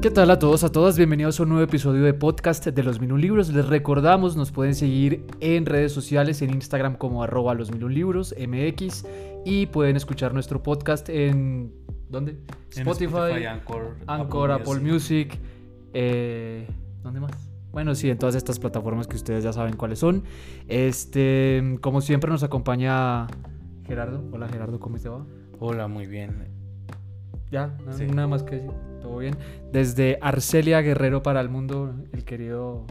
¿Qué tal a todos, a todas? Bienvenidos a un nuevo episodio de podcast de los Libros. Les recordamos, nos pueden seguir en redes sociales, en Instagram como arroba los Libros, MX, y pueden escuchar nuestro podcast en... ¿Dónde? Spotify, Anchor, Apple, Music. eh, ¿Dónde más? Bueno, sí, en todas estas plataformas que ustedes ya saben cuáles son. Este, como siempre nos acompaña Gerardo. Hola Gerardo, ¿cómo te va? Hola, muy bien. Ya, nada más que decir. Todo bien. Desde Arcelia Guerrero para el mundo, el querido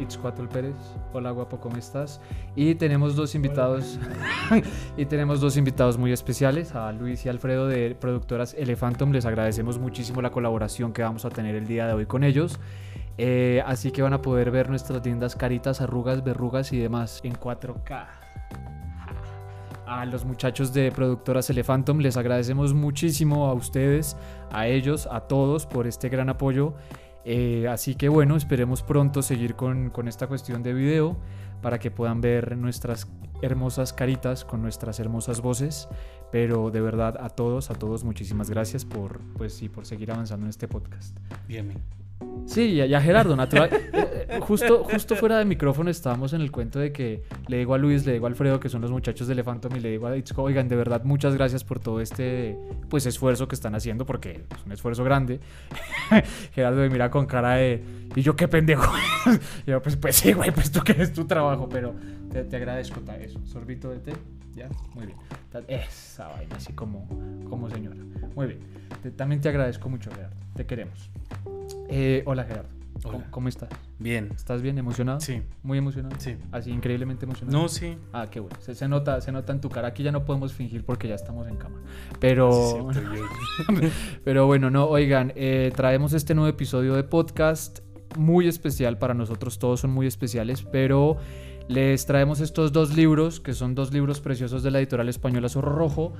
Itzcuatl Pérez. Hola guapo, ¿cómo estás? Y tenemos dos invitados. y tenemos dos invitados muy especiales, a Luis y Alfredo de productoras Elefantum. Les agradecemos muchísimo la colaboración que vamos a tener el día de hoy con ellos. Eh, así que van a poder ver nuestras lindas caritas, arrugas, verrugas y demás en 4K. A los muchachos de productoras Elefantum les agradecemos muchísimo a ustedes, a ellos, a todos por este gran apoyo. Eh, así que bueno, esperemos pronto seguir con, con esta cuestión de video para que puedan ver nuestras hermosas caritas con nuestras hermosas voces. Pero de verdad a todos, a todos muchísimas gracias por, pues, sí, por seguir avanzando en este podcast. Bien, Sí, ya, Gerardo, natural. Eh, eh, justo, justo fuera de micrófono estábamos en el cuento de que le digo a Luis, le digo a Alfredo, que son los muchachos de Elefantom, y le digo a Itzco, oigan, de verdad, muchas gracias por todo este pues esfuerzo que están haciendo, porque es un esfuerzo grande. Gerardo me mira con cara de, y yo qué pendejo. y yo, pues, pues sí, güey, pues tú que es tu trabajo, pero te, te agradezco eso. Sorbito de té, ya, muy bien. Esa vaina, así como, como señora. Muy bien. también te agradezco mucho, Gerardo. Te queremos. Eh, hola Gerardo. ¿Cómo, estás? Bien. ¿Estás bien? ¿Emocionado? Sí. ¿Muy emocionado? Sí. ¿Así increíblemente emocionado? No, sí. Ah, qué bueno. Se, nota, se nota en tu cara. Aquí ya no podemos fingir porque ya estamos en cámara. Pero... Pero bueno, no, oigan, eh, traemos este nuevo episodio de podcast muy especial para nosotros. Todos son muy especiales, pero... Les traemos estos dos libros, que son dos libros preciosos de la editorial española Zorro Rojo.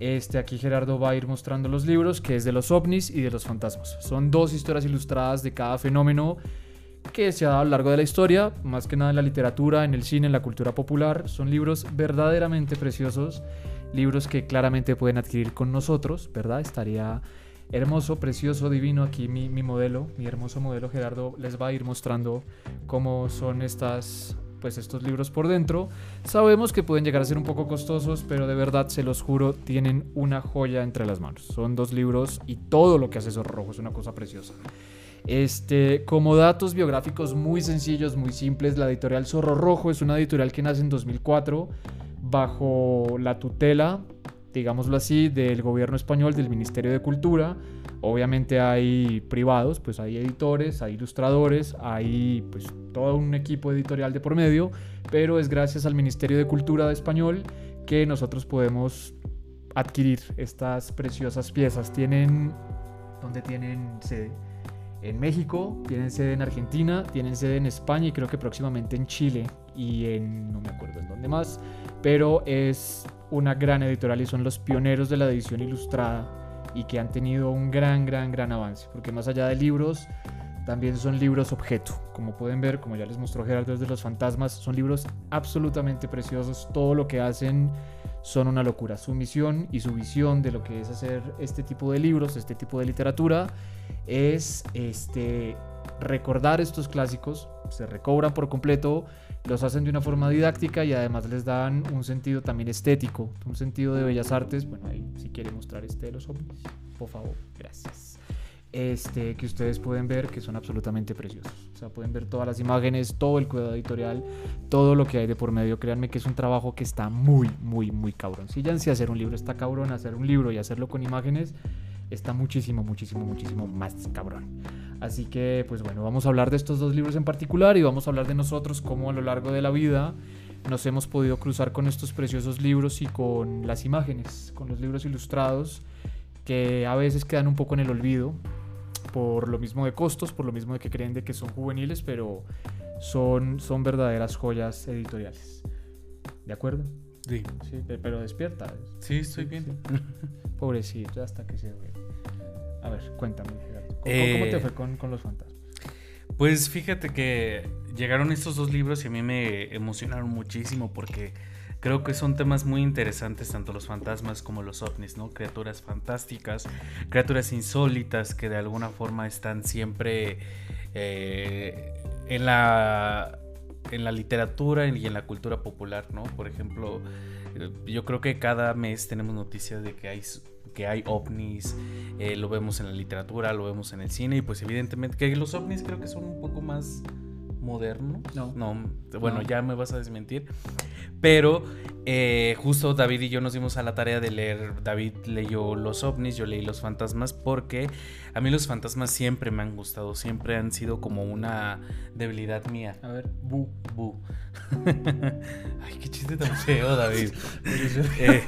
Este, aquí Gerardo va a ir mostrando los libros, que es de los ovnis y de los fantasmas. Son dos historias ilustradas de cada fenómeno que se ha dado a lo largo de la historia, más que nada en la literatura, en el cine, en la cultura popular. Son libros verdaderamente preciosos, libros que claramente pueden adquirir con nosotros, ¿verdad? Estaría hermoso, precioso, divino. Aquí mi, mi modelo, mi hermoso modelo Gerardo les va a ir mostrando cómo son estas pues estos libros por dentro. Sabemos que pueden llegar a ser un poco costosos, pero de verdad se los juro, tienen una joya entre las manos. Son dos libros y todo lo que hace Zorro Rojo es una cosa preciosa. Este, como datos biográficos muy sencillos, muy simples, la editorial Zorro Rojo es una editorial que nace en 2004 bajo la tutela, digámoslo así, del gobierno español, del Ministerio de Cultura. Obviamente hay privados, pues hay editores, hay ilustradores, hay pues todo un equipo editorial de por medio, pero es gracias al Ministerio de Cultura de Español que nosotros podemos adquirir estas preciosas piezas. Tienen, ¿dónde tienen sede? En México, tienen sede en Argentina, tienen sede en España y creo que próximamente en Chile y en, no me acuerdo en dónde más, pero es una gran editorial y son los pioneros de la edición ilustrada y que han tenido un gran, gran, gran avance, porque más allá de libros, también son libros objeto. Como pueden ver, como ya les mostró Gerardo desde los fantasmas, son libros absolutamente preciosos. Todo lo que hacen son una locura. Su misión y su visión de lo que es hacer este tipo de libros, este tipo de literatura, es este, recordar estos clásicos, se recobran por completo, los hacen de una forma didáctica y además les dan un sentido también estético, un sentido de bellas artes. Bueno, ahí si quiere mostrar este de los ovnis, por favor, gracias. Este, que ustedes pueden ver que son absolutamente preciosos. O sea, pueden ver todas las imágenes, todo el cuidado editorial, todo lo que hay de por medio. Créanme que es un trabajo que está muy, muy, muy cabrón. Si ya hacer un libro está cabrón, hacer un libro y hacerlo con imágenes está muchísimo, muchísimo, muchísimo más cabrón. Así que, pues bueno, vamos a hablar de estos dos libros en particular y vamos a hablar de nosotros, cómo a lo largo de la vida nos hemos podido cruzar con estos preciosos libros y con las imágenes, con los libros ilustrados, que a veces quedan un poco en el olvido, por lo mismo de costos, por lo mismo de que creen de que son juveniles, pero son, son verdaderas joyas editoriales. ¿De acuerdo? Sí. sí pero despierta. Sí, estoy bien. Pobrecito, hasta que se ve. A ver, cuéntame, ¿Cómo, te eh, fue con, con los fantasmas? Pues fíjate que llegaron estos dos libros y a mí me emocionaron muchísimo porque creo que son temas muy interesantes, tanto los fantasmas como los ovnis, ¿no? Criaturas fantásticas, criaturas insólitas que de alguna forma están siempre eh, en la en la literatura y en la cultura popular, ¿no? Por ejemplo, eh, yo creo que cada mes tenemos noticias de que hay que hay ovnis, eh, lo vemos en la literatura, lo vemos en el cine y pues evidentemente que los ovnis creo que son un poco más modernos. No. no bueno, ya me vas a desmentir. Pero eh, justo David y yo nos dimos a la tarea de leer. David leyó los ovnis, yo leí los fantasmas porque a mí los fantasmas siempre me han gustado, siempre han sido como una debilidad mía. A ver, bu, bu. Ay, qué chiste tan feo, David. Eh,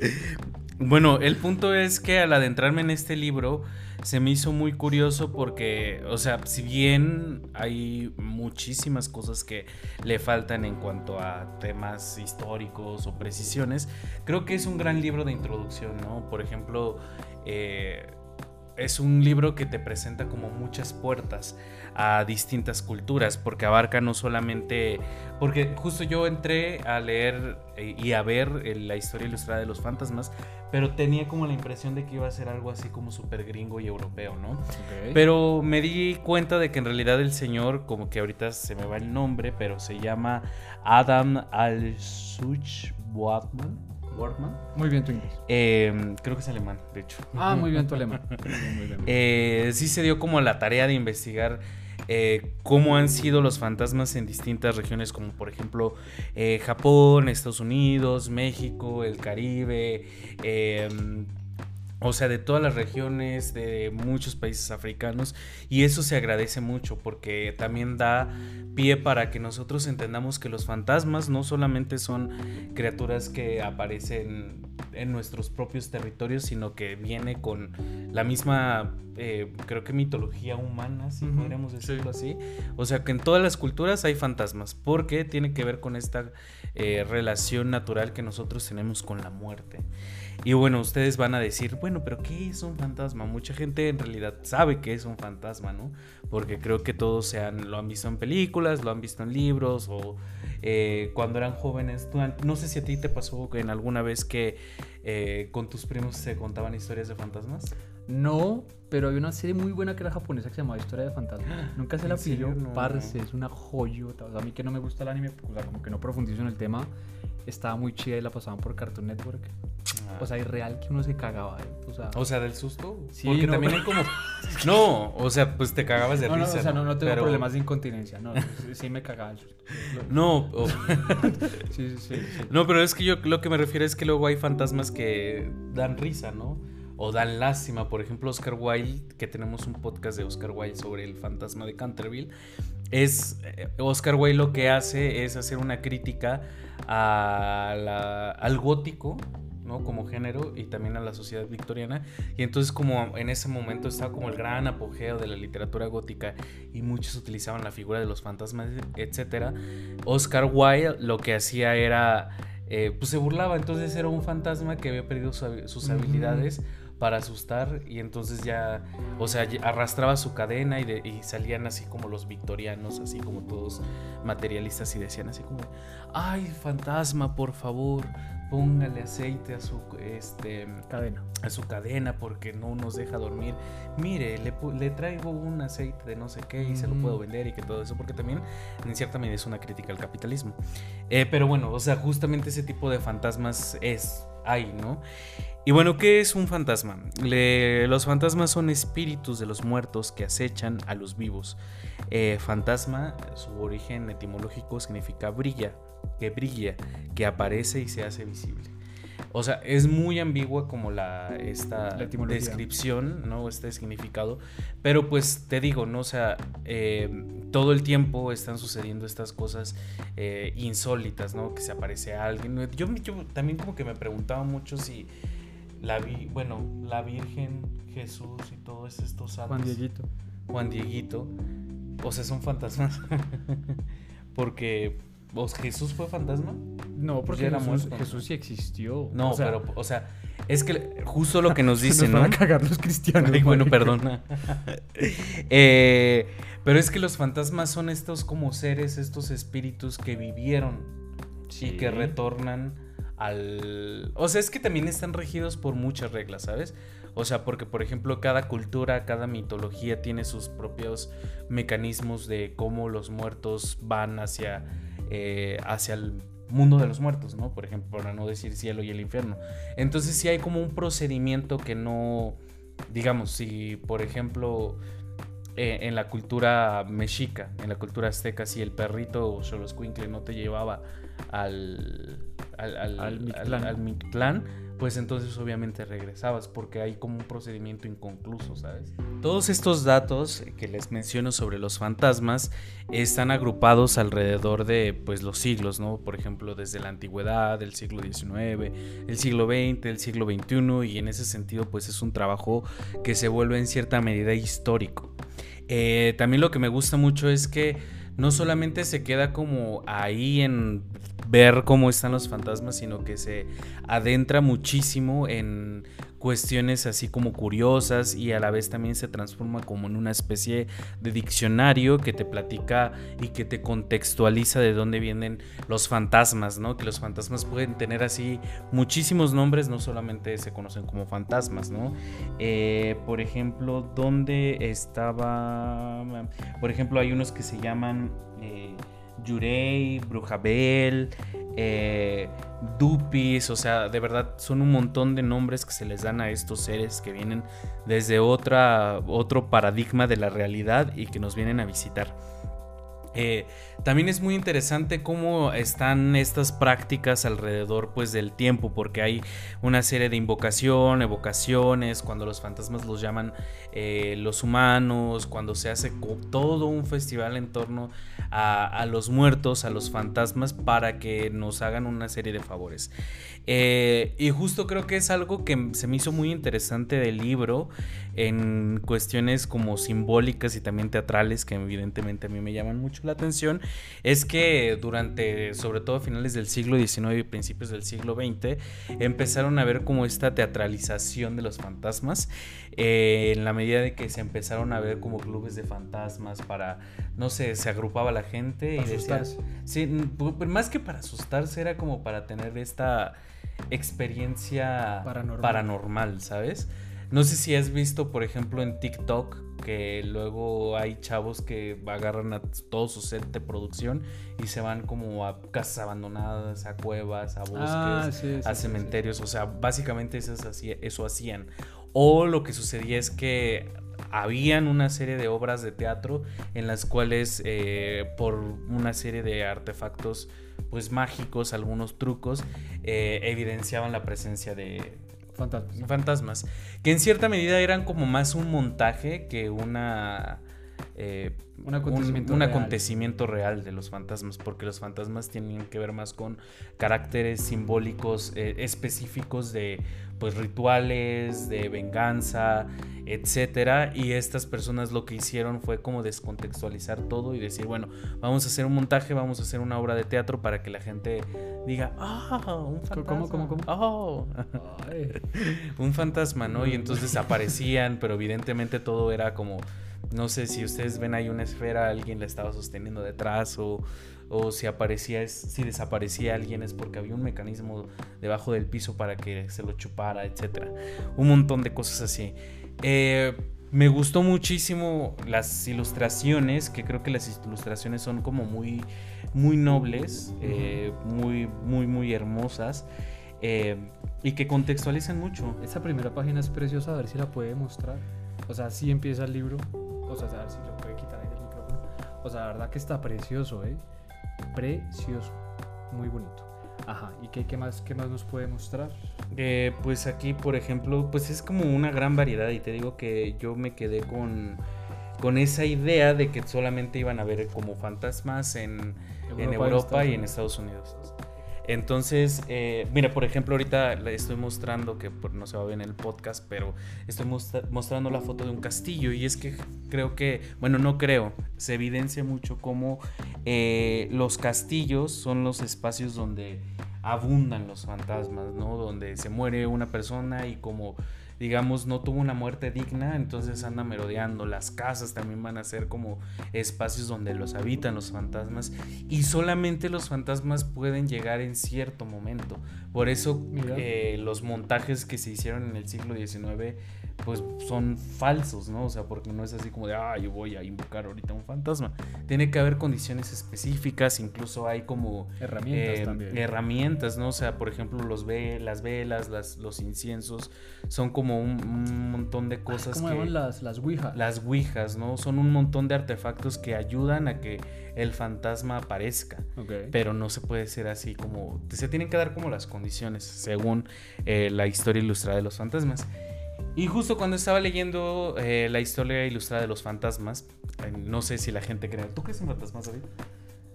bueno, el punto es que al adentrarme en este libro se me hizo muy curioso porque, o sea, si bien hay muchísimas cosas que le faltan en cuanto a temas históricos o precisiones, creo que es un gran libro de introducción, ¿no? Por ejemplo, eh, es un libro que te presenta como muchas puertas a distintas culturas, porque abarca no solamente, porque justo yo entré a leer y a ver la historia ilustrada de los fantasmas, pero tenía como la impresión de que iba a ser algo así como súper gringo y europeo, ¿no? Pero me di cuenta de que en realidad el señor, como que ahorita se me va el nombre, pero se llama Adam Al-Such Boatman muy bien tu inglés. Em, creo que es alemán, de hecho. Ah, muy bien tu alemán. Eh, sí se dio como la tarea de investigar eh, cómo han sido los fantasmas en distintas regiones, como por ejemplo eh, Japón, Estados Unidos, México, el Caribe, em, o sea, de todas las regiones, de muchos países africanos. Y eso se agradece mucho porque también da pie para que nosotros entendamos que los fantasmas no solamente son criaturas que aparecen en nuestros propios territorios, sino que viene con la misma, eh, creo que mitología humana, si podríamos decirlo así. O sea, que en todas las culturas hay fantasmas, porque tiene que ver con esta eh, relación natural que nosotros tenemos con la muerte. Y bueno, ustedes van a decir, bueno, pero ¿qué es un fantasma? Mucha gente en realidad sabe que es un fantasma, ¿no? Porque creo que todos han, lo han visto en películas, lo han visto en libros o eh, cuando eran jóvenes. No sé si a ti te pasó en alguna vez que eh, con tus primos se contaban historias de fantasmas. No, pero hay una serie muy buena que era japonesa que se llamaba Historia de Fantasmas. Nunca se la pilló. Parce, es una joyota. O sea, a mí que no me gusta el anime, o sea, como que no profundizo en el tema estaba muy chida y la pasaban por Cartoon Network. O sea, es real que uno se cagaba. ¿eh? O, sea, o sea, del susto. Sí, Porque también hay como. No, o sea, pues te cagabas de no, risa. No, o sea, no, no tengo problemas de incontinencia. No, sí me cagaba el susto. No. sí, sí, sí, No, pero es que yo lo que me refiero es que luego hay fantasmas que dan risa, ¿no? O dan lástima. Por ejemplo, Oscar Wilde, que tenemos un podcast de Oscar Wilde sobre el fantasma de Canterville, es eh, Oscar Wilde lo que hace es hacer una crítica al gótico, ¿no? Como género y también a la sociedad victoriana. Y entonces como en ese momento estaba como el gran apogeo de la literatura gótica y muchos utilizaban la figura de los fantasmas, etc. Oscar Wilde lo que hacía era... Eh, pues se burlaba, entonces era un fantasma que había perdido sus habilidades para asustar y entonces ya, o sea, arrastraba su cadena y, y, salían así como los victorianos, así como todos materialistas y decían así como, ay, fantasma, por favor, póngale aceite a su este, cadena. A su cadena porque no nos deja dormir. Mire, le, traigo un aceite de no sé qué y se lo puedo mm. vender y que todo eso, porque también en cierta medida es una crítica al capitalismo. Eh, pero bueno, o sea, justamente ese tipo de fantasmas es, hay, ¿no? Y bueno, ¿qué es un fantasma? los fantasmas son espíritus de los muertos que acechan a los vivos. Eh, fantasma, su origen etimológico significa brilla, que brilla, que aparece y se hace visible. O sea, es muy ambigua como la, esta descripción, ¿no? Este significado. Pero pues te digo, ¿no? O sea, eh, todo el tiempo están sucediendo estas cosas eh, insólitas, ¿no? Que se aparece a alguien. Yo, yo también como que me preguntaba mucho si la vi, bueno, la Virgen, Jesús y todos estos santos. Juan Dieguito. Juan Dieguito. O sea, son fantasmas. porque ¿Vos, ¿Jesús fue fantasma? No, porque Jesús, Jesús, sí existió. No, pero, o sea, es que justo lo que nos dicen, nos van a cagar los cristianos. Ay, bueno, perdona. eh, pero es que los fantasmas son estos como seres, estos espíritus que vivieron y que retornan al... O sea, es que también están regidos por muchas reglas, ¿sabes? O sea, porque por ejemplo cada cultura, cada mitología tiene sus propios mecanismos de cómo los muertos van hacia, eh, hacia el mundo de los muertos, ¿no? Por ejemplo, para no decir cielo y el infierno. Entonces sí hay como un procedimiento que no, digamos, si por ejemplo eh, en la cultura mexica, en la cultura azteca, si el perrito o Xoloscuincle no te llevaba al, al, al, al, Mictlán, pues entonces obviamente regresabas porque hay como un procedimiento inconcluso, ¿sabes? Todos estos datos que les menciono sobre los fantasmas están agrupados alrededor de pues los siglos, ¿no? Por ejemplo, desde la antigüedad, el siglo XIX, el siglo XX, el siglo XXI y en ese sentido pues es un trabajo que se vuelve en cierta medida histórico. Eh, también lo que me gusta mucho es que no solamente se queda como ahí en ver cómo están los fantasmas, sino que se adentra muchísimo en cuestiones así como curiosas y a la vez también se transforma como en una especie de diccionario que te platica y que te contextualiza de dónde vienen los fantasmas, ¿no? Que los fantasmas pueden tener así muchísimos nombres, no solamente se conocen como fantasmas, ¿no? Eh, por ejemplo, ¿dónde estaba? Por ejemplo, hay unos que se llaman... Eh, Yurei, Brujabel, eh, Dupis, o sea, de verdad son un montón de nombres que se les dan a estos seres que vienen desde otra, otro paradigma de la realidad y que nos vienen a visitar. Eh, también es muy interesante cómo están estas prácticas alrededor pues del tiempo porque hay una serie de invocación, evocaciones, cuando los fantasmas los llaman eh, los humanos, cuando se hace todo un festival en torno a, los muertos, a los fantasmas para que nos hagan una serie de favores. Eh, y justo creo que es algo que se me hizo muy interesante del libro en cuestiones como simbólicas y también teatrales que evidentemente a mí me llaman mucho la atención es que durante, sobre todo a finales del siglo XIX y principios del siglo XX, empezaron a ver como esta teatralización de los fantasmas, eh, en la medida de que se empezaron a ver como clubes de fantasmas para, no sé, se agrupaba la gente y decía, sí, más que para asustarse era como para tener esta experiencia paranormal ¿sabes? No sé si has visto, por ejemplo, en TikTok que luego hay chavos que agarran a todo su set de producción y se van como a casas abandonadas, a cuevas, a ah, bosques, a cementerios. O sea, básicamente eso, eso hacían. O lo que sucedía es que habían una serie de obras de teatro en las cuales eh, por una serie de artefactos pues mágicos, algunos trucos, eh, evidenciaban la presencia de, Fantasmas. Fantasmas. Que en cierta medida eran como más un montaje que una. Eh, un, acontecimiento, un, acontecimiento, real de los fantasmas, porque los fantasmas tienen que ver más con caracteres simbólicos eh, específicos de pues rituales, de venganza, etcétera. Y estas personas lo que hicieron fue como descontextualizar todo y decir, bueno, vamos a hacer un montaje, vamos a hacer una obra de teatro para que la gente diga, ah, un fantasma. ¿Cómo, cómo, cómo? Oh. un fantasma, ¿no? Y entonces aparecían, pero evidentemente todo era como, no sé si ustedes ven ahí una esfera, alguien la estaba sosteniendo detrás o o si aparecía, si desaparecía alguien es porque había un mecanismo debajo del piso para que se lo chupara, etc. Un montón de cosas así. Eh, me gustó muchísimo las ilustraciones, que creo que las ilustraciones son como muy, muy nobles, eh, muy, muy, muy hermosas. Eh, y que contextualizan mucho. Esa primera página es preciosa, a ver si la puede mostrar. O sea, si empieza el libro. O sea, a ver si lo puede quitar el micrófono. O sea, la verdad que está precioso, ¿eh? precioso, muy bonito. Ajá, ¿y qué, qué, más, qué más nos puede mostrar? Eh, pues aquí, por ejemplo, pues es como una gran variedad y te digo que yo me quedé con, con esa idea de que solamente iban a ver como fantasmas en Europa, en Europa y en Estados Unidos. Entonces, eh, mira, por ejemplo, ahorita le estoy mostrando, que no se va a ver en el podcast, pero estoy mostrando la foto de un castillo y es que creo que, bueno, no creo, se evidencia mucho cómo eh, los castillos son los espacios donde abundan los fantasmas, ¿no? Donde se muere una persona y como digamos, no tuvo una muerte digna, entonces anda merodeando. Las casas también van a ser como espacios donde los habitan los fantasmas y solamente los fantasmas pueden llegar en cierto momento. Por eso eh, los montajes que se hicieron en el siglo XIX pues son falsos, ¿no? O sea, porque no es así como de, ah, yo voy a invocar ahorita un fantasma. Tiene que haber condiciones específicas, incluso hay como herramientas eh, también. Herramientas, ¿no? O sea, por ejemplo, los ve las velas, las, los inciensos, son como un, montón de cosas. ¿Cómo que, las, las ouijas? Las ouijas, ¿no? Son un montón de artefactos que ayudan a que el fantasma aparezca. Pero no se puede ser así como. Se tienen que dar como las condiciones, según eh, la historia ilustrada de los fantasmas. Y justo cuando estaba leyendo eh, la historia ilustrada de los fantasmas, eh, no sé si la gente cree. ¿Tú crees en fantasmas, David?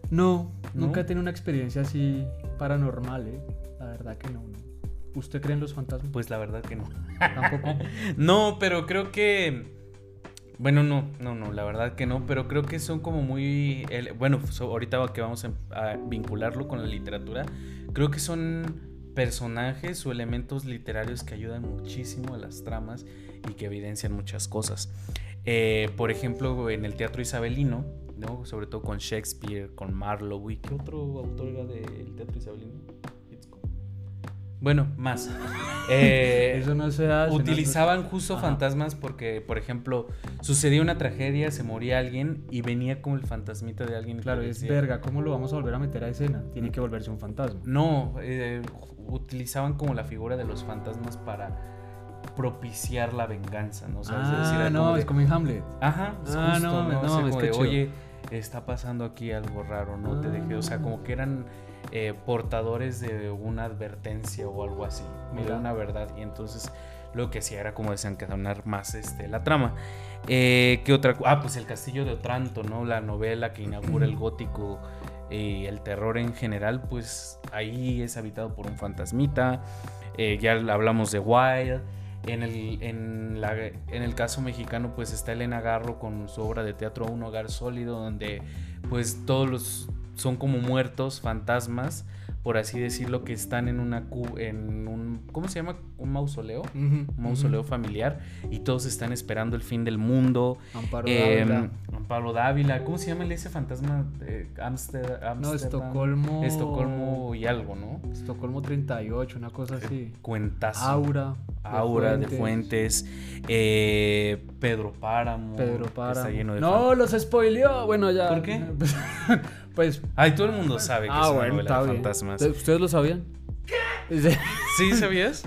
No, nunca he tenido una experiencia así paranormal, ¿eh? La verdad que no. ¿Usted cree en los fantasmas? Pues la verdad que no. Tampoco. no, pero creo que. Bueno, no, no, no, la verdad que no, pero creo que son como muy. Bueno, ahorita que vamos a vincularlo con la literatura, creo que son personajes o elementos literarios que ayudan muchísimo a las tramas y que evidencian muchas cosas. Eh, por ejemplo, en el teatro isabelino, ¿no? sobre todo con Shakespeare, con Marlowe, ¿y qué otro autor era del teatro isabelino? Bueno, más. Eh, Eso no se hace, Utilizaban justo fantasmas porque, por ejemplo, sucedía una tragedia, se moría alguien y venía como el fantasmita de alguien. Claro, es verga, ¿cómo lo vamos a volver a meter a escena? Tiene que volverse un fantasma. No, eh, utilizaban como la figura de los fantasmas para propiciar la venganza, ¿no? ah, no, es como en Hamlet. Ajá, es ah, justo, no, no, es que oye, está pasando aquí algo raro, no te dejé, o sea, como que eran eh, portadores de una advertencia o algo así, de una verdad, y entonces lo que hacía era como desencadenar más este, la trama. Eh, ¿Qué otra? Ah, pues el castillo de Otranto, ¿no? La novela que inaugura el gótico y el terror en general, pues ahí es habitado por un fantasmita. Eh, ya hablamos de Wild. En el, en, la, en el caso mexicano, pues está Elena Garro con su obra de teatro Un Hogar Sólido, donde pues todos los son como muertos, fantasmas, por así decirlo, que están en una en un ¿cómo se llama? un mausoleo, un mausoleo familiar y todos están esperando el fin del mundo. Amparo Dávila. Em, Amparo Dávila, ¿cómo se llama ese fantasma de Amsterdam? No, Estocolmo. Estocolmo y algo, ¿no? Estocolmo 38, una cosa así. Cuentazo. Aura. Aura de Fuentes. eh, Pedro Páramo. Pedro Páramo. no, los spoileó. Bueno, ya. ¿Por qué? Pues. Ay, todo el mundo sabe que ah, es una novela de fantasmas. ¿Ustedes lo sabían? ¿Sí sabías?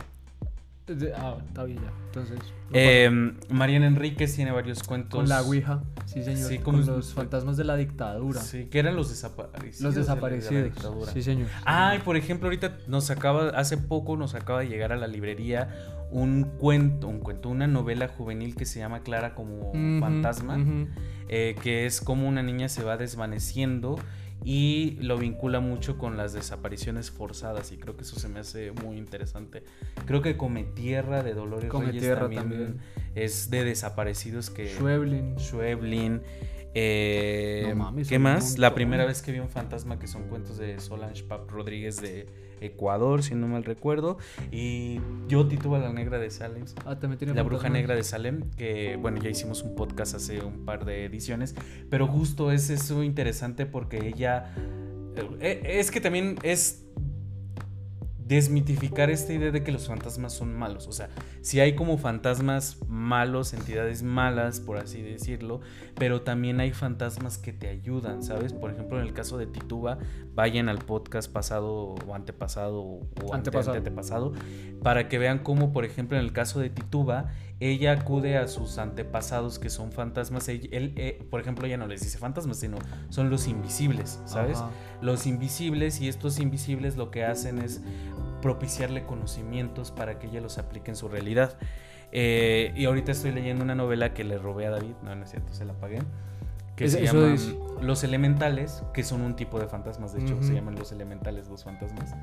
Ah, está bien ya. Entonces. Eh, Mariana Enríquez tiene varios cuentos. Con la Ouija, sí, señor. Sí, con, los fantasmas de la dictadura. Sí, que eran los desaparecidos. Los desaparecidos. sí, señor. Ay, por ejemplo, ahorita nos acaba, hace poco nos acaba de llegar a la librería un cuento, un cuento, una novela juvenil que se llama Clara como fantasma, eh, que es como una niña se va desvaneciendo y lo vincula mucho con las desapariciones forzadas y creo que eso se me hace muy interesante. Creo que Come Tierra de Dolores Come Reyes Tierra también, es de desaparecidos que... Schweblin. Schweblin. Eh, ¿Qué más? La primera vez que vi un fantasma que son cuentos de Solange Pap Rodríguez de Ecuador, si no mal recuerdo. Y yo Tituba la Negra de Salem. Ah, también tiene La Bruja Negra de Salem, que bueno, ya hicimos un podcast hace un par de ediciones. Pero justo es eso interesante porque ella. Eh, es que también es desmitificar esta idea de que los fantasmas son malos. O sea, si hay como fantasmas malos, entidades malas, por así decirlo, pero también hay fantasmas que te ayudan, ¿sabes? Por ejemplo, en el caso de Tituba, vayan al podcast pasado o antepasado o antepasado, para que vean cómo, por ejemplo, en el caso de Tituba, ella acude a sus antepasados que son fantasmas. Él, eh, por ejemplo, ella no les dice fantasmas, sino son los invisibles, ¿sabes? Los invisibles y estos invisibles lo que hacen es propiciarle conocimientos para que ella los aplique en su realidad. Eh, y ahorita estoy leyendo una novela que le robé a David, no, no es cierto, se la pagué. Que se llama Los Elementales, que son un tipo de fantasmas, de hecho, se llaman los elementales, los fantasmas.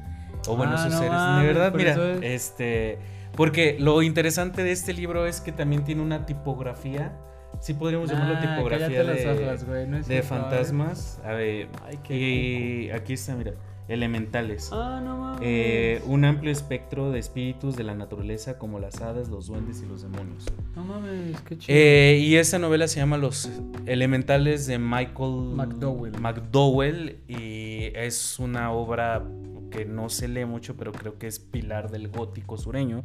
O bueno, ah, esos seres. de verdad, mira, este. Porque lo interesante de este libro es que también tiene una tipografía. Sí podríamos llamarlo tipografía de, de fantasmas. A ver, y aquí está, mira. elementales. Ah, no mames. Eh, un amplio espectro de espíritus de la naturaleza como las hadas, los duendes y los demonios. No mames, qué chido. Eh, y esa novela se llama Los Elementales de Michael McDowell. McDowell y es una obra que no se lee mucho, pero creo que es pilar del gótico sureño.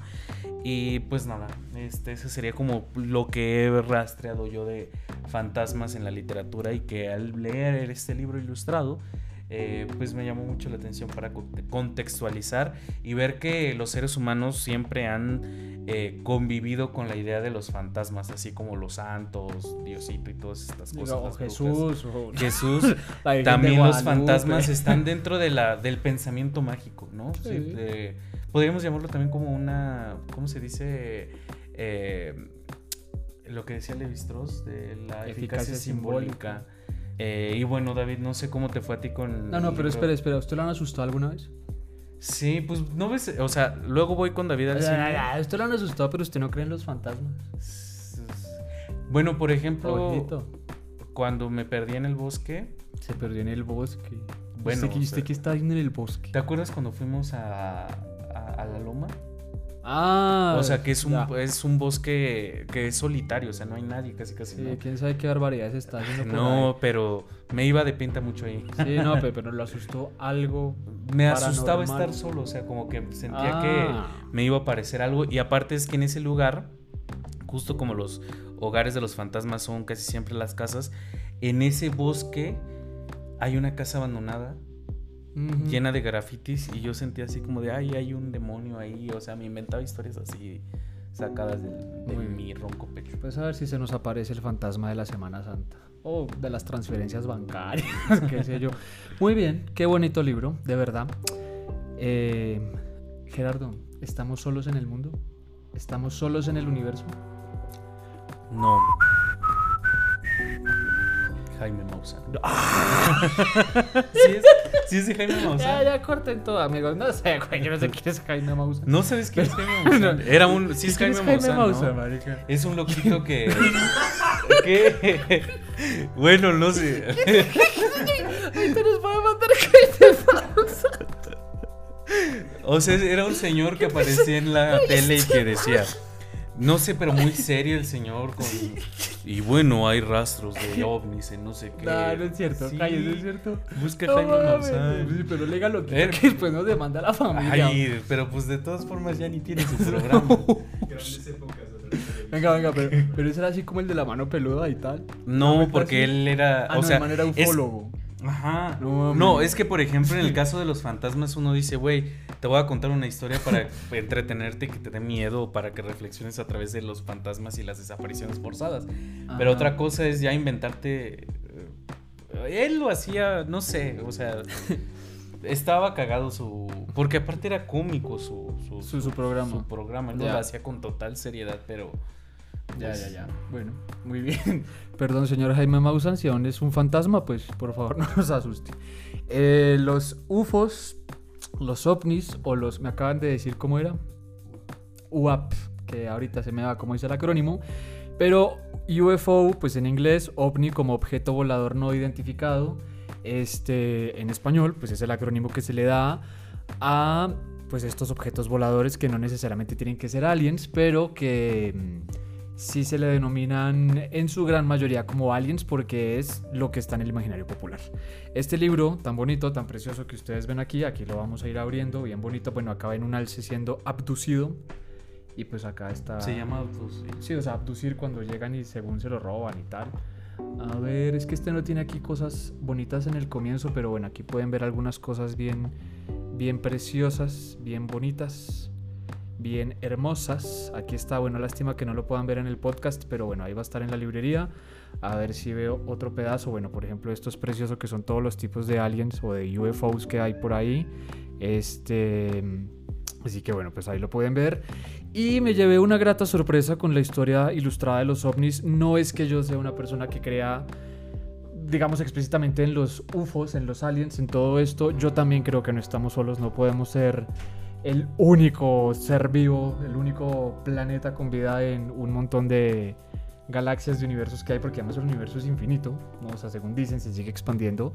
Y pues nada, este, ese sería como lo que he rastreado yo de fantasmas en la literatura y que al leer este libro ilustrado, eh, pues me llamó mucho la atención para contextualizar y ver que los seres humanos siempre han eh, convivido con la idea de los fantasmas, así como los santos, Diosito y todas estas cosas. O Jesús. Jesús. también los fantasmas están dentro de la, del pensamiento mágico, ¿no? podríamos llamarlo también como una, ¿cómo se dice? Eh, lo que decía Levi Strauss de la eficacia, simbólica eh, y bueno, David, no sé cómo te fue a ti con. No, no, pero espera, espera. ¿Usted lo han asustado alguna vez? Sí, pues no ves. O sea, luego voy con David al cine. Usted lo han asustado, pero usted no cree en los fantasmas. Bueno, por ejemplo, cuando me perdí en el bosque. Se perdió en el bosque. Bueno, ¿Usted, qué está haciendo en el bosque? ¿Te acuerdas cuando fuimos a, a la loma? Ah. O sea, que es un, es un bosque que es solitario, o sea, no hay nadie casi casi. Sí, quién sabe qué barbaridades está haciendo. No, pero me iba de pinta mucho ahí. Sí, no, pero, lo asustó algo. Me asustaba estar solo, o sea, como que sentía que ah. me iba a aparecer algo. Y aparte es que en ese lugar, justo como los hogares de los fantasmas son casi siempre las casas, en ese bosque hay una casa abandonada llena de grafitis y yo sentía así como de, ay, hay un demonio ahí, o sea, me inventaba historias así sacadas de, mi ronco pecho. Pues a ver si se nos aparece el fantasma de la Semana Santa o de las transferencias bancarias, qué sé yo. Muy bien, qué bonito libro, de verdad. Eh, Gerardo, ¿estamos solos en el mundo? ¿Estamos solos en el universo? No. Jaime Maussan. ¿Sí, es, ¿Sí es de Jaime Maussan? Ya, ya corten todo, amigos. No sé, güey. Yo no sé quién es Jaime Maussan. ¿No sabes quién es Jaime Maussan? Era un. Sí, es Jaime, es Jaime Maussan. ¿no? Es un loquito que. ¿Qué? Bueno, no sé. Ahorita nos va a mandar Jaime Maussan. O sea, era un señor que aparecía en la tele y que decía. No sé, pero muy serio el señor. Con... Y bueno, hay rastros de ovnis en no sé qué. No, no es cierto, sí. no es cierto. Busca no, Jaime Maussan. Sí, pero légalo que, er... que después nos demanda la familia. Ay, pero pues de todas formas ya ni tiene su programa. venga, venga, pero, pero ese era así como el de la mano peluda y tal. No, porque él era. Ah, o no, sea, el era ufólogo. Ajá. No, es que por ejemplo en el caso de los fantasmas uno dice, güey, te voy a contar una historia para entretenerte y que te dé miedo, para que reflexiones a través de los fantasmas y las desapariciones forzadas. Pero otra cosa es ya inventarte... Eh, él lo hacía, no sé, o sea... estaba cagado su. Porque aparte era cómico su, su, programa. Su programa. Él lo hacía con total seriedad, pero. Ya, ya, ya. Bueno, muy bien. Perdón, señor Jaime Maussan, si aún es un fantasma, pues por favor no nos asuste. Eh, los UFOs, los ovnis, o los. Me acaban de decir cómo era. UAP, que ahorita se me va como dice el acrónimo. Pero UFO, pues en inglés, ovni como objeto volador no identificado. Este, en español, pues es el acrónimo que se le da a pues estos objetos voladores que no necesariamente tienen que ser aliens, pero que mm, sí se le denominan en su gran mayoría como aliens porque es lo que está en el imaginario popular. Este libro tan bonito, tan precioso que ustedes ven aquí, aquí lo vamos a ir abriendo, bien bonito, bueno, acaba en un alce siendo abducido. Y pues acá está... Se llama abducir. Sí, o sea, abducir cuando llegan y según se lo roban y tal. A ver, es que este no tiene aquí cosas bonitas en el comienzo, pero bueno, aquí pueden ver algunas cosas bien, bien preciosas, bien bonitas bien hermosas. Aquí está, bueno, lástima que no lo puedan ver en el podcast, pero bueno, ahí va a estar en la librería. A ver si veo otro pedazo. Bueno, por ejemplo, esto es precioso que son todos los tipos de aliens o de UFOs que hay por ahí. Este, así que bueno, pues ahí lo pueden ver. Y me llevé una grata sorpresa con la historia ilustrada de los ovnis. No es que yo sea una persona que crea digamos explícitamente en los UFOs, en los aliens, en todo esto, yo también creo que no estamos solos, no podemos ser el único ser vivo, el único planeta con vida en un montón de galaxias de universos que hay, porque además el universo es infinito, ¿no? o sea, según dicen, se sigue expandiendo.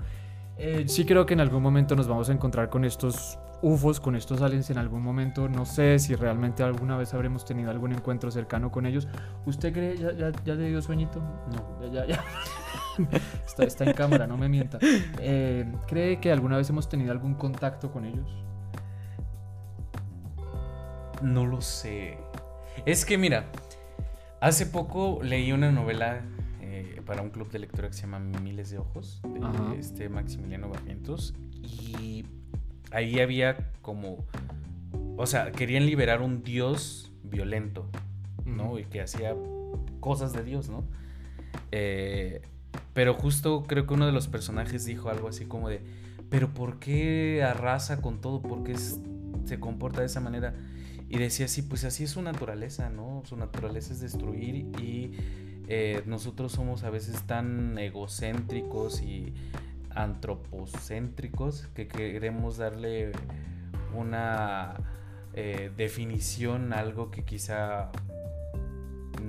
Eh, sí creo que en algún momento nos vamos a encontrar con estos UFOs, con estos aliens en algún momento. No sé si realmente alguna vez habremos tenido algún encuentro cercano con ellos. ¿Usted cree? ¿Ya, ya, ya le dio sueñito? No. Ya, ya, ya. está, está, en cámara, no me mienta. Eh, ¿Cree que alguna vez hemos tenido algún contacto con ellos? No lo sé. Es que mira, hace poco leí una novela eh, para un club de lectura que se llama Miles de Ojos, de este Maximiliano Barrientos, y ahí había como, o sea, querían liberar un dios violento, ¿no? Y que hacía cosas de Dios, ¿no? Eh, pero justo creo que uno de los personajes dijo algo así como de, pero ¿por qué arrasa con todo? ¿Por qué se comporta de esa manera? Y decía así, pues así es su naturaleza, ¿no? Su naturaleza es destruir y eh, nosotros somos a veces tan egocéntricos y antropocéntricos que queremos darle una eh, definición algo que quizá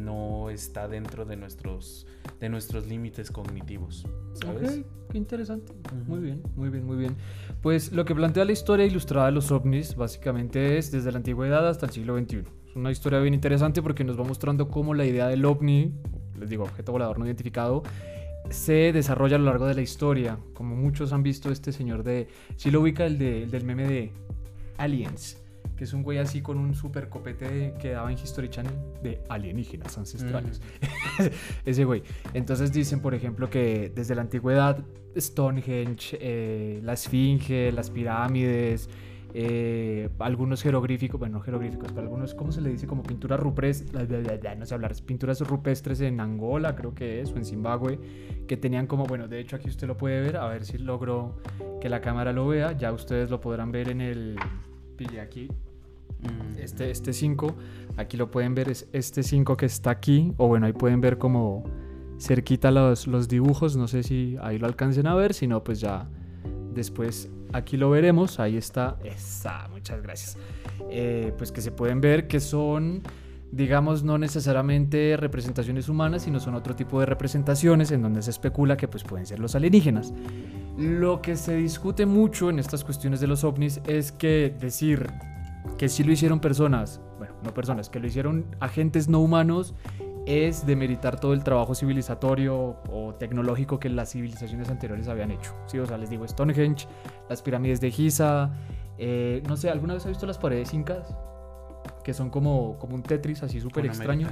no está dentro de nuestros de nuestros límites cognitivos. ¿sabes? qué interesante. Muy bien, muy bien, muy bien. Pues lo que plantea la historia ilustrada de los ovnis básicamente es desde la antigüedad hasta el siglo XXI. Es una historia bien interesante porque nos va mostrando cómo la idea del ovni, les digo, objeto volador no identificado, se desarrolla a lo largo de la historia. Como muchos han visto este señor de... Si lo ubica el, de, el del meme de Aliens que es un güey así con un super copete que daba en History Channel de alienígenas ancestrales. Ese güey. Entonces dicen, por ejemplo, que desde la antigüedad Stonehenge, eh, la Esfinge, las pirámides, eh, algunos jeroglíficos, bueno, no jeroglíficos, pero algunos, ¿cómo se le dice? Como pinturas rupestres, no sé hablar, pinturas rupestres en Angola, creo que es, o en Zimbabue, que tenían como, bueno, de hecho aquí usted lo puede ver, a ver si logro que la cámara lo vea, ya ustedes lo podrán ver en el, pille aquí, Mm. Este, este 5, aquí lo pueden ver, es este 5 que está aquí, o bueno, ahí pueden ver como cerquita los, los dibujos, no sé si ahí lo alcancen a ver, si no, pues ya después aquí lo veremos, ahí está, esa, muchas gracias. Eh, pues que se pueden ver que son, digamos, no necesariamente representaciones humanas, sino son otro tipo de representaciones en donde se especula que pues pueden ser los alienígenas. Lo que se discute mucho en estas cuestiones de los ovnis es que decir que si lo hicieron personas, bueno, no personas, que lo hicieron agentes no humanos, es demeritar todo el trabajo civilizatorio o tecnológico que las civilizaciones anteriores habían hecho. Sí, o sea, les digo Stonehenge, las pirámides de Giza, eh, no sé, ¿alguna vez has visto las paredes incas? Que son como, como un Tetris así súper extraño.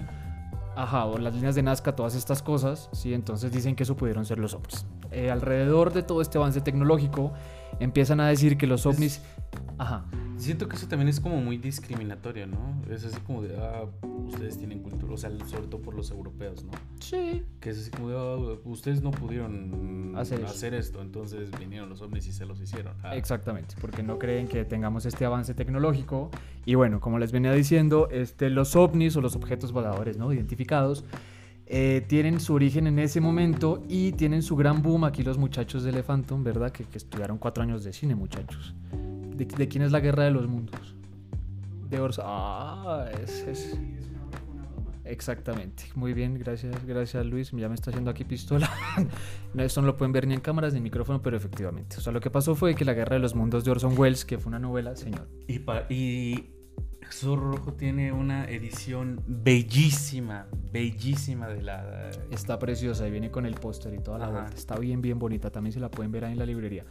Ajá, o las líneas de Nazca, todas estas cosas, sí, entonces dicen que eso pudieron ser los ovnis. Eh, alrededor de todo este avance tecnológico, empiezan a decir que los ovnis... Ajá. Siento que eso también es como muy discriminatorio, ¿no? Es así como de, ah, ustedes tienen cultura, o sea, sobre todo por los europeos, ¿no? Sí. Que es así como de, ah, ustedes no pudieron hacer, esto, entonces vinieron los ovnis y se los hicieron. Ah. Exactamente, porque no creen que tengamos este avance tecnológico. Y bueno, como les venía diciendo, este, los ovnis o los objetos voladores no identificados eh, tienen su origen en ese momento y tienen su gran boom aquí los muchachos de Elefantum, ¿verdad? Que, que estudiaron cuatro años de cine, muchachos. ¿De, quién es la guerra de los mundos? De Orson. Ah, es, es. Exactamente. Muy bien, gracias, gracias Luis. Ya me está haciendo aquí pistola. Esto no lo pueden ver ni en cámaras ni en micrófono, pero efectivamente. O sea, lo que pasó fue que la Guerra de los Mundos de Orson Welles, que fue una novela, señor. Y Zorro Rojo tiene una edición bellísima, bellísima de la... Está preciosa y viene con el póster y toda la vuelta. Está bien, bien bonita. También se la pueden ver ahí en la librería.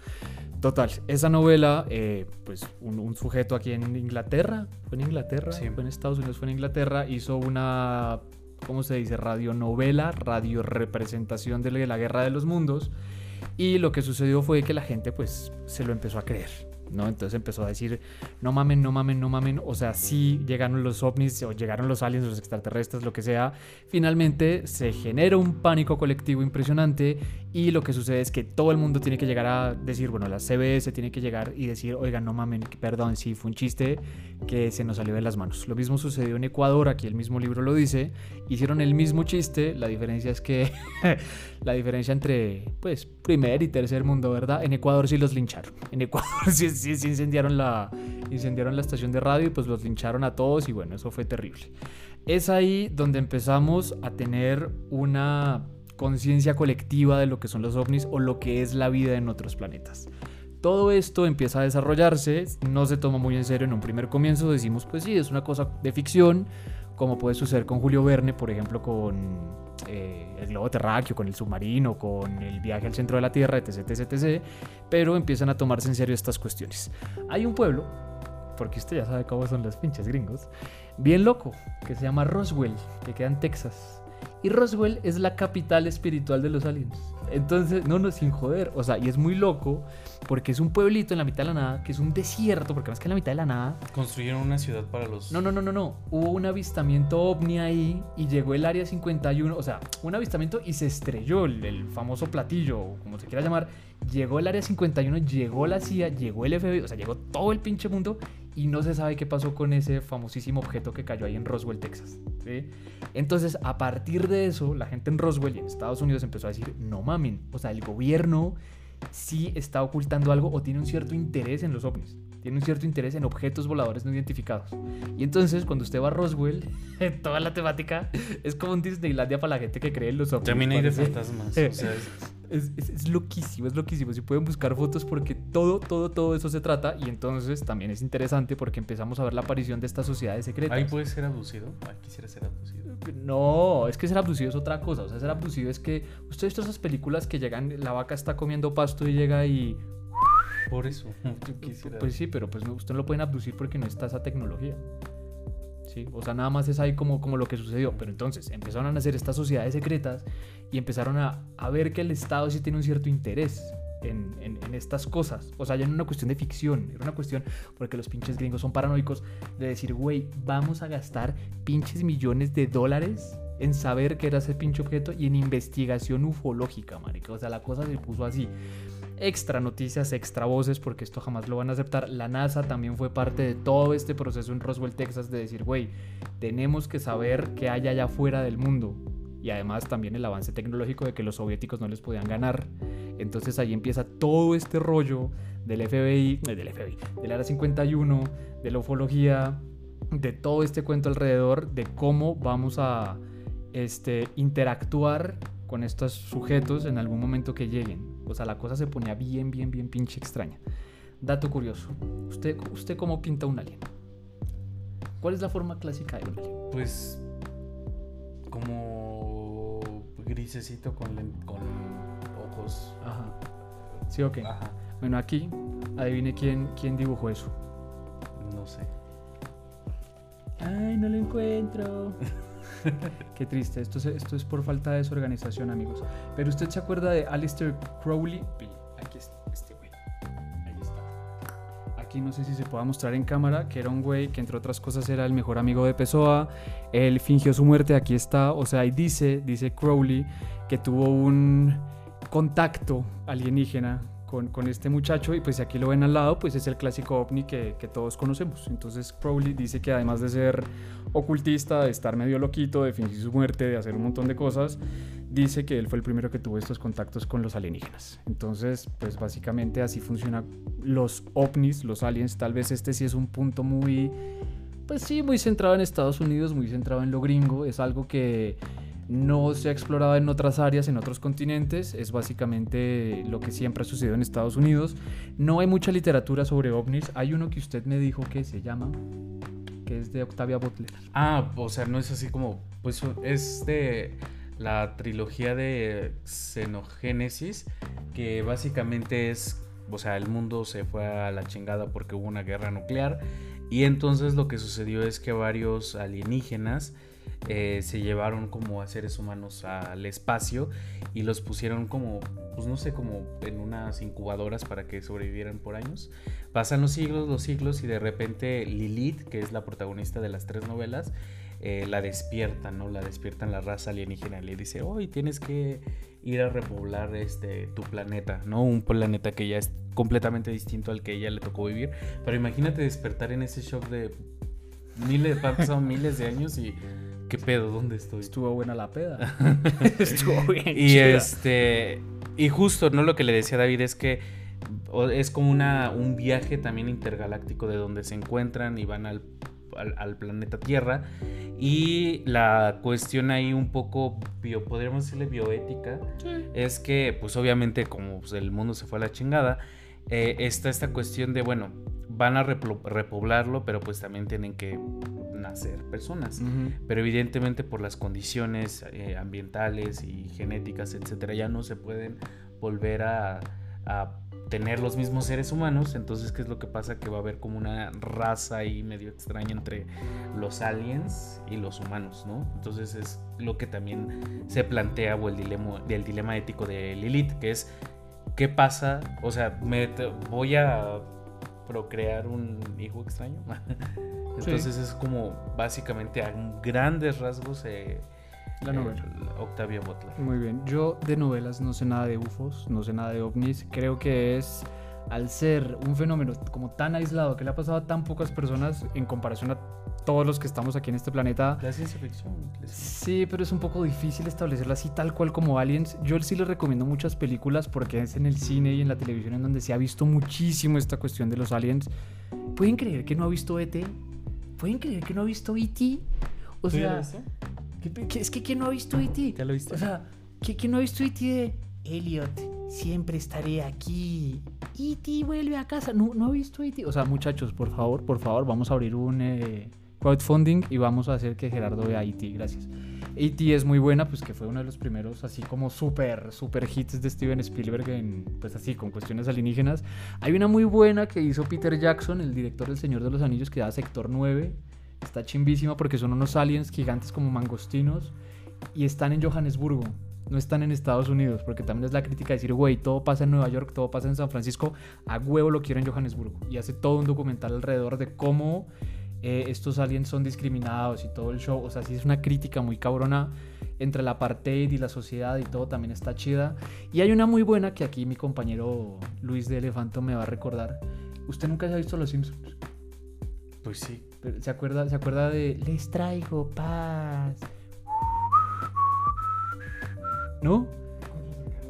Total, esa novela, eh, pues un, sujeto aquí en Inglaterra, fue en Inglaterra, fue en Estados Unidos, fue en Inglaterra, hizo una, ¿cómo se dice? Radionovela, radiorepresentación de la Guerra de los Mundos. Y lo que sucedió fue que la gente pues se lo empezó a creer ¿no? Entonces empezó a decir, no mamen, no mamen, no mamen, o sea, sí llegaron los ovnis o llegaron los aliens, los extraterrestres, lo que sea. Finalmente se genera un pánico colectivo impresionante y lo que sucede es que todo el mundo tiene que llegar a decir, bueno, la CBS tiene que llegar y decir, oigan, no mamen, perdón, sí, fue un chiste que se nos salió de las manos. Lo mismo sucedió en Ecuador, aquí el mismo libro lo dice, hicieron el mismo chiste, la diferencia es que la diferencia entre, pues, primer y tercer mundo, ¿verdad? En Ecuador sí los lincharon, en Ecuador sí, sí, incendiaron, la, incendiaron la estación de radio y pues los lincharon a todos y bueno, eso fue terrible. Es ahí donde empezamos a tener una conciencia colectiva de lo que son los ovnis o lo que es la vida en otros planetas. Todo esto empieza a desarrollarse, no se toma muy en serio en un primer comienzo, decimos pues sí, es una cosa de ficción, como puede suceder con Julio Verne, por ejemplo, con eh, el globo terráqueo, con el submarino, con el viaje al centro de la Tierra, etc, etc, etc, pero empiezan a tomarse en serio estas cuestiones. Hay un pueblo, porque usted ya sabe cómo son los pinches gringos, bien loco, que se llama Roswell, que queda en Texas. Y Roswell es la capital espiritual de los aliens. Entonces, no, no, sin joder. O sea, y es muy loco porque es un pueblito en la mitad de la nada, que es un desierto, porque más que en la mitad de la nada. Construyeron una ciudad para los. No, no, no, no, no. Hubo un avistamiento ovni ahí y llegó el área 51. O sea, un avistamiento y se estrelló el, el famoso platillo, como se quiera llamar. Llegó el área 51, llegó la CIA, llegó el FBI, o sea, llegó todo el pinche mundo y no se sabe qué pasó con ese famosísimo objeto que cayó ahí en Roswell, Texas. Entonces, a partir de eso, la gente en Roswell y en Estados Unidos empezó a decir, no mamen, o sea, el gobierno sí está ocultando algo o tiene un cierto interés en los ovnis. Tiene un cierto interés en objetos voladores no identificados. Y entonces, cuando usted va a Roswell, toda la temática es como un Disneylandia para la gente que cree en los ovnis. También hay de fantasmas. O sea, es, es, loquísimo, es loquísimo. Si pueden buscar fotos porque todo, todo, todo eso se trata. Y entonces también es interesante porque empezamos a ver la aparición de estas sociedades secretas. Ahí puede ser abducido. Ahí quisiera ser abducido. No, es que ser abducido es otra cosa. O sea, ser abducido es que usted visto esas películas que llegan, la vaca está comiendo pasto y llega y... Por eso, yo quisiera. Pues sí, pero pues usted no lo pueden abducir porque no está esa tecnología. O sea, nada más es ahí como, como lo que sucedió. Pero entonces empezaron a nacer estas sociedades secretas y empezaron a, a ver que el Estado sí tiene un cierto interés en, en, en, estas cosas. O sea, ya no era una cuestión de ficción, era una cuestión porque los pinches gringos son paranoicos de decir, güey, vamos a gastar pinches millones de dólares en saber qué era ese pinche objeto y en investigación ufológica, marica. O sea, la cosa se puso así extra noticias, extra voces, porque esto jamás lo van a aceptar. La NASA también fue parte de todo este proceso en Roswell, Texas, de decir, güey, tenemos que saber qué hay allá afuera del mundo. Y además también el avance tecnológico de que los soviéticos no les podían ganar. Entonces ahí empieza todo este rollo del FBI, eh, del FBI, del Área 51, de la ufología, de todo este cuento alrededor de cómo vamos a este, interactuar con estos sujetos en algún momento que lleguen. O sea, la cosa se ponía bien, bien, bien pinche extraña. Dato curioso. ¿Usted, usted cómo pinta un alien? ¿Cuál es la forma clásica de un alien? Pues como grisecito con, con ojos. Ajá. Sí, ok. Ajá. Bueno, aquí, adivine quién, quién dibujó eso. No sé. Ay, no lo encuentro. Qué triste, esto es, esto es por falta de desorganización, amigos. Pero usted se acuerda de Alistair Crowley. Aquí está, este güey. Ahí está. Aquí no sé si se pueda mostrar en cámara, que era un güey que entre otras cosas era el mejor amigo de Pessoa. Él fingió su muerte, aquí está. O sea, ahí dice, dice Crowley, que tuvo un contacto alienígena con, este muchacho y pues aquí lo ven al lado, pues es el clásico ovni que, que, todos conocemos. Entonces Crowley dice que además de ser ocultista, de estar medio loquito, de fingir su muerte, de hacer un montón de cosas, dice que él fue el primero que tuvo estos contactos con los alienígenas. Entonces, pues básicamente así funcionan los ovnis, los aliens. Tal vez este sí es un punto muy, pues sí, muy centrado en Estados Unidos, muy centrado en lo gringo. Es algo que no se ha explorado en otras áreas, en otros continentes, es básicamente lo que siempre ha sucedido en Estados Unidos. No hay mucha literatura sobre ovnis, hay uno que usted me dijo que se llama, que es de Octavia Butler. Ah, o sea, no es así como, pues es de la trilogía de Xenogénesis, que básicamente es, o sea, el mundo se fue a la chingada porque hubo una guerra nuclear y entonces lo que sucedió es que varios alienígenas, eh, se llevaron como a seres humanos al espacio y los pusieron como, pues no sé, como en unas incubadoras para que sobrevivieran por años. Pasan los siglos, los siglos y de repente Lilith, que es la protagonista de las tres novelas, eh, la despiertan, ¿no? La despiertan la raza alienígena le dice, hoy tienes que ir a repoblar este, tu planeta, ¿no? Un planeta que ya es completamente distinto al que ella le tocó vivir. Pero imagínate despertar en ese shock de miles, han pasado miles de años y ¿qué pedo? ¿Dónde estoy? Estuvo buena la peda. Estuvo bien. Y este. Y justo, ¿no? Lo que le decía David es que es como una, un viaje también intergaláctico de donde se encuentran y van al al, planeta Tierra. Y la cuestión ahí un poco, bio, podríamos decirle bioética, es que pues obviamente como pues, el mundo se fue a la chingada, eh, está esta cuestión de, bueno, van a repoblarlo, pero pues también tienen que nacer personas. Pero evidentemente por las condiciones eh, ambientales y genéticas, etcétera, ya no se pueden volver a, tener los mismos seres humanos. Entonces, ¿qué es lo que pasa? Que va a haber como una raza ahí medio extraña entre los aliens y los humanos, ¿no? Entonces es lo que también se plantea o el dilema, el dilema ético de Lilith, que es ¿qué pasa? O sea, me voy a procrear un hijo extraño. Entonces es como básicamente a grandes rasgos eh, la novela. Octavia Butler. Muy bien. Yo de novelas no sé nada de UFOs, no sé nada de ovnis. Creo que es al ser un fenómeno como tan aislado que le ha pasado a tan pocas personas en comparación a todos los que estamos aquí en este planeta. La ciencia ficción. Sí, pero es un poco difícil establecerlo así tal cual como Aliens. Yo sí les recomiendo muchas películas porque es en el cine y en la televisión en donde se ha visto muchísimo esta cuestión de los aliens. ¿Pueden creer que no ha visto ET? ¿Pueden creer que no ha visto E.T.? O sea, es que ¿quién no ha visto E.T.? ¿Ya lo viste? O sea, ¿quién no ha visto E.T. de Elliot? Siempre estaré aquí. E.T. vuelve a casa. No, no ha visto E.T. O sea, muchachos, por favor, por favor, vamos a abrir un eh, crowdfunding y vamos a hacer que Gerardo vea E.T. Gracias. E.T. es muy buena, pues que fue uno de los primeros así como súper, súper hits de Steven Spielberg en, pues así, con cuestiones alienígenas. Hay una muy buena que hizo Peter Jackson, el director del Señor de los Anillos, que da Sector 9. Está chimbísima porque son unos aliens gigantes como mangostinos y están en Johannesburgo. No están en Estados Unidos, porque también es la crítica de decir, güey, todo pasa en Nueva York, todo pasa en San Francisco, a huevo lo quiero en Johannesburgo. Y hace todo un documental alrededor de cómo eh, estos aliens son discriminados y todo el show. O sea, sí es una crítica muy cabrona entre la apartheid y la sociedad y todo también está chida. Y hay una muy buena que aquí mi compañero Luis de Elefanto me va a recordar. ¿Usted nunca se ha visto Los Simpsons? Pues sí. ¿Se acuerda, ¿Se acuerda de Les traigo paz? ¿No?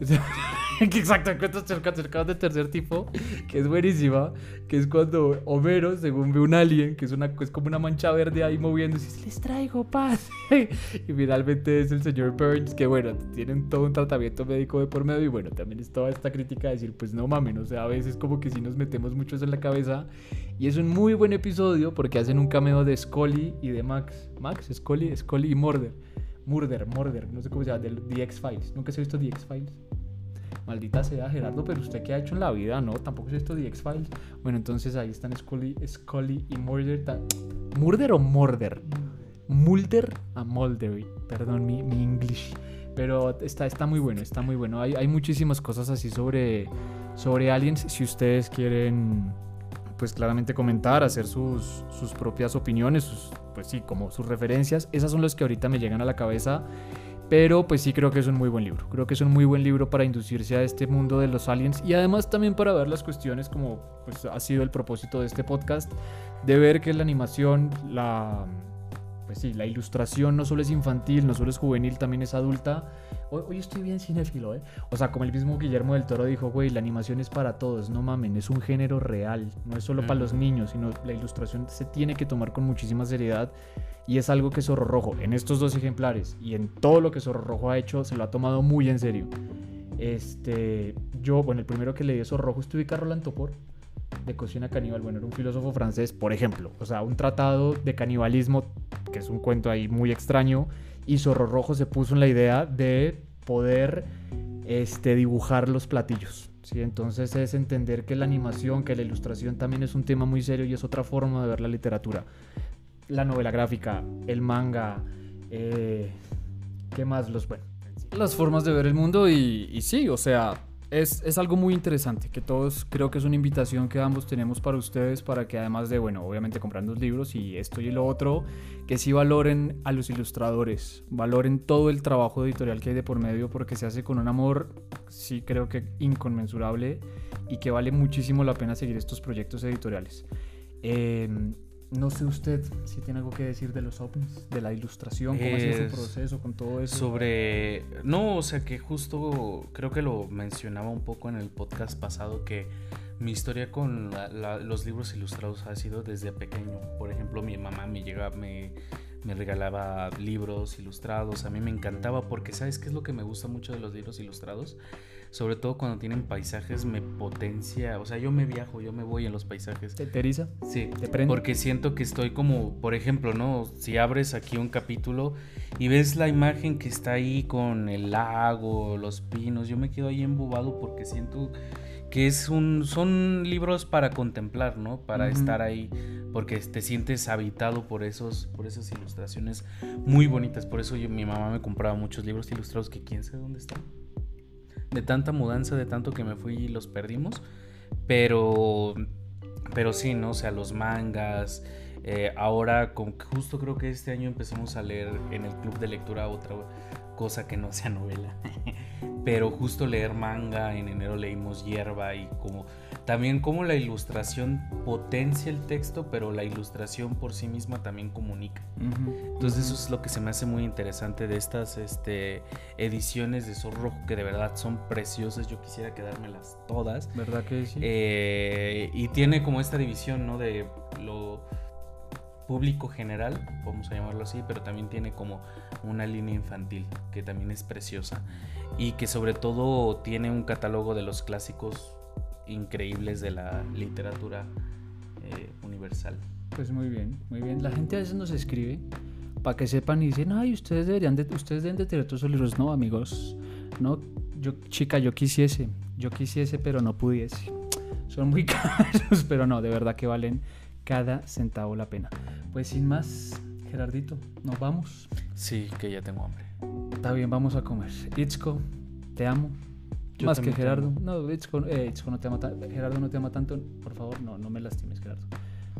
Exacto, encuentras cercanos de tercer tipo, que es buenísima, que es cuando Homero, según ve un alien, que es, una, es como una mancha verde ahí moviéndose, dice, les traigo paz. y finalmente es el señor Burns, que bueno, tienen todo un tratamiento médico de por medio y bueno, también es toda esta crítica de decir, pues no mames, o sea, a veces como que sí nos metemos muchos en la cabeza. Y es un muy buen episodio porque hacen un cameo de Scully y de Max. Max, Scully, Scully y Murder. Murder, Murder, no sé cómo se llama, de The X-Files. ¿Nunca se ha visto The X-Files? Maldita sea, Gerardo, pero usted qué ha hecho en la vida, ¿no? Tampoco se ha visto The X-Files. Bueno, entonces ahí están Scully, Scully y Murder. ¿Murder o Murder? Mulder a Mulder, perdón mi, mi English. Pero está, está muy bueno, está muy bueno. Hay, hay muchísimas cosas así sobre, sobre aliens. Si ustedes quieren, pues claramente comentar, hacer sus, sus propias opiniones, sus, pues sí, como sus referencias. Esas son las que ahorita me llegan a la cabeza. Pero pues sí creo que es un muy buen libro. Creo que es un muy buen libro para inducirse a este mundo de los aliens y además también para ver las cuestiones como pues, ha sido el propósito de este podcast, de ver que la animación, la, pues sí, la ilustración no solo es infantil, no solo es juvenil, también es adulta. Hoy, estoy bien cinéfilo, ¿eh? O sea, como el mismo Guillermo del Toro dijo, güey, la animación es para todos, no mamen, es un género real, no es solo para los niños, sino la ilustración se tiene que tomar con muchísima seriedad y es algo que Zorro Rojo, en estos dos ejemplares y en todo lo que Zorro Rojo ha hecho, se lo ha tomado muy en serio. Este, yo, bueno, el primero que leí de Zorro Rojo estuve Carlos Topor de cocina caníbal. Bueno, era un filósofo francés, por ejemplo. O sea, un tratado de canibalismo, que es un cuento ahí muy extraño. Y Zorro Rojo se puso en la idea de poder este, dibujar los platillos. ¿sí? Entonces es entender que la animación, que la ilustración también es un tema muy serio y es otra forma de ver la literatura. La novela gráfica, el manga, eh, ¿qué más? Los, bueno, las formas de ver el mundo y, y sí, o sea, es, algo muy interesante, que todos creo que es una invitación que ambos tenemos para ustedes, para que además de, bueno, obviamente comprando los libros y esto y lo otro, que sí valoren a los ilustradores, valoren todo el trabajo editorial que hay de por medio, porque se hace con un amor, sí creo que inconmensurable y que vale muchísimo la pena seguir estos proyectos editoriales. Eh, no sé usted si tiene algo que decir de los ovnis, de la ilustración, cómo es su proceso con todo eso. Sobre. No, o sea que justo creo que lo mencionaba un poco en el podcast pasado que Mi historia con los libros ilustrados ha sido desde pequeño. Por ejemplo, mi mamá me llegaba, me, me regalaba libros ilustrados. A mí me encantaba porque, ¿sabes qué es lo que me gusta mucho de los libros ilustrados? Sobre todo cuando tienen paisajes, me potencia. O sea, yo me viajo, yo me voy en los paisajes. ¿Te teriza? Sí, ¿Te prende? porque siento que estoy como, por ejemplo, ¿no? Si abres aquí un capítulo y ves la imagen que está ahí con el lago, los pinos, yo me quedo ahí embobado porque siento que es un, son libros para contemplar, ¿no? Para estar ahí, porque te sientes habitado por, esos, por esas ilustraciones muy bonitas. Por eso yo, mi mamá me compraba muchos libros ilustrados que quién sabe dónde están. De tanta mudanza, de tanto que me fui y los perdimos. Pero, pero sí, ¿no? O sea, los mangas. Eh, ahora, con, justo creo que este año empezamos a leer en el club de lectura otra cosa que no sea novela. Pero justo leer manga, en enero leímos Hierba y como también como la ilustración potencia el texto, pero la ilustración por sí misma también comunica. Entonces eso es lo que se me hace muy interesante de estas este, ediciones de Sol Rojo, que de verdad son preciosas. Yo quisiera quedármelas todas. ¿Verdad que sí? Eh, y tiene como esta división, ¿no? De lo público general, vamos a llamarlo así, pero también tiene como una línea infantil que también es preciosa y que sobre todo tiene un catálogo de los clásicos increíbles de la literatura eh, universal. Pues muy bien, muy bien. La gente a veces nos escribe para que sepan y dicen, ay, ustedes deberían de, ustedes deben de tener todos los libros. No, amigos, no, yo, chica, yo quisiese, yo quisiese, pero no pudiese. Son muy caros, pero no, de verdad que valen cada centavo la pena. Pues sin más, Gerardito, nos vamos. Sí, que ya tengo hambre. Está bien, vamos a comer. Itzko, te amo. más que Gerardo. No, Itzko, eh, Itzko, no te ama tanto. Gerardo no te ama tanto. Por favor, no, no me lastimes, Gerardo.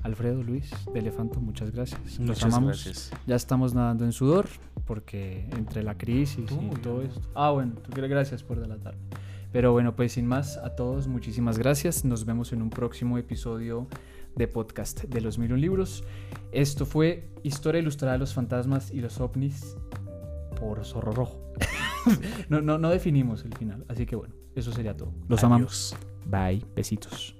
Alfredo, Luis, de Elefanto, muchas gracias. Nos amamos. Gracias. Ya estamos nadando en sudor porque entre la crisis y todo esto. Ah, bueno, gracias por delatarme. Pero bueno, pues sin más, a todos muchísimas gracias. Nos vemos en un próximo episodio de podcast de los Mil Libros. Esto fue Historia Ilustrada de los Fantasmas y los OVNIs por Zorro Rojo. no, no, no definimos el final, así que bueno, eso sería todo. Los amamos. Bye, besitos.